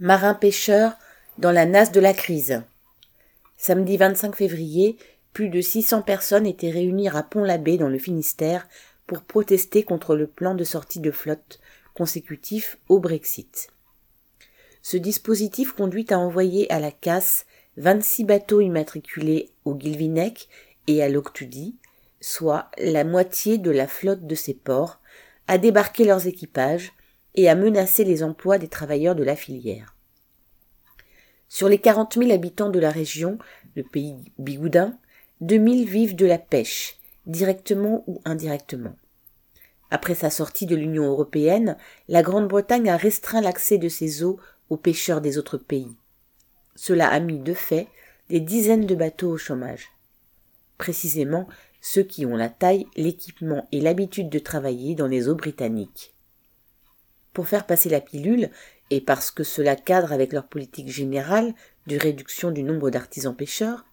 Marins-pêcheurs dans la nasse de la crise. Samedi 25 février, plus de 600 personnes étaient réunies à Pont-l'Abbé dans le Finistère pour protester contre le plan de sortie de flotte consécutif au Brexit. Ce dispositif conduit à envoyer à la casse 26 bateaux immatriculés au Guilvinec et à l'Octudie, soit la moitié de la flotte de ces ports, à débarquer leurs équipages et à menacer les emplois des travailleurs de la filière. Sur les 40 000 habitants de la région, le pays bigoudin, 2000 vivent de la pêche, directement ou indirectement. Après sa sortie de l'Union européenne, la Grande-Bretagne a restreint l'accès de ses eaux aux pêcheurs des autres pays. Cela a mis de fait des dizaines de bateaux au chômage. Précisément ceux qui ont la taille, l'équipement et l'habitude de travailler dans les eaux britanniques. Pour faire passer la pilule, et parce que cela cadre avec leur politique générale de réduction du nombre d'artisans pêcheurs,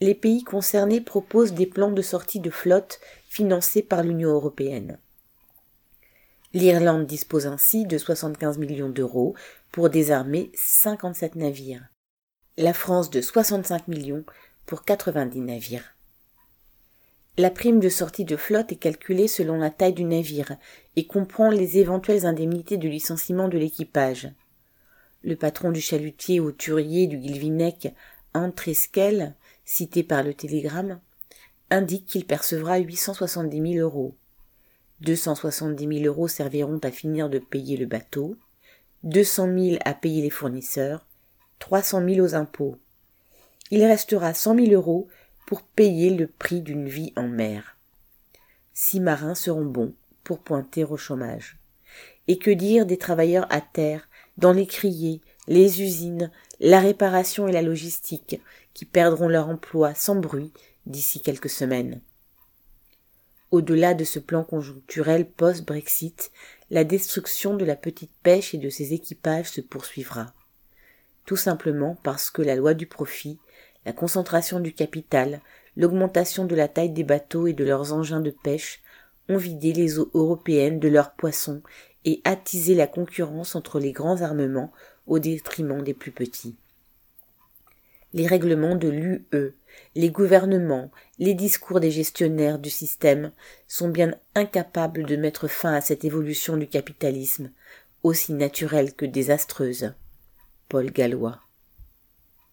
les pays concernés proposent des plans de sortie de flotte financés par l'Union européenne. L'Irlande dispose ainsi de 75 millions d'euros pour désarmer 57 navires. La France de 65 millions pour 90 navires. La prime de sortie de flotte est calculée selon la taille du navire et comprend les éventuelles indemnités de licenciement de l'équipage. Le patron du chalutier au turier du Guilvinec, Antresquel, cité par le télégramme, indique qu'il percevra 870 000 euros. 270 000 euros serviront à finir de payer le bateau, 200 000 à payer les fournisseurs, 300 000 aux impôts. Il restera 100 000 euros pour payer le prix d'une vie en mer. Six marins seront bons pour pointer au chômage. Et que dire des travailleurs à terre, dans les criers, les usines, la réparation et la logistique, qui perdront leur emploi sans bruit d'ici quelques semaines. Au-delà de ce plan conjoncturel post-Brexit, la destruction de la petite pêche et de ses équipages se poursuivra. Tout simplement parce que la loi du profit, la concentration du capital, l'augmentation de la taille des bateaux et de leurs engins de pêche ont vidé les eaux européennes de leurs poissons et attisé la concurrence entre les grands armements au détriment des plus petits. Les règlements de l'UE, les gouvernements, les discours des gestionnaires du système sont bien incapables de mettre fin à cette évolution du capitalisme, aussi naturelle que désastreuse. Paul Gallois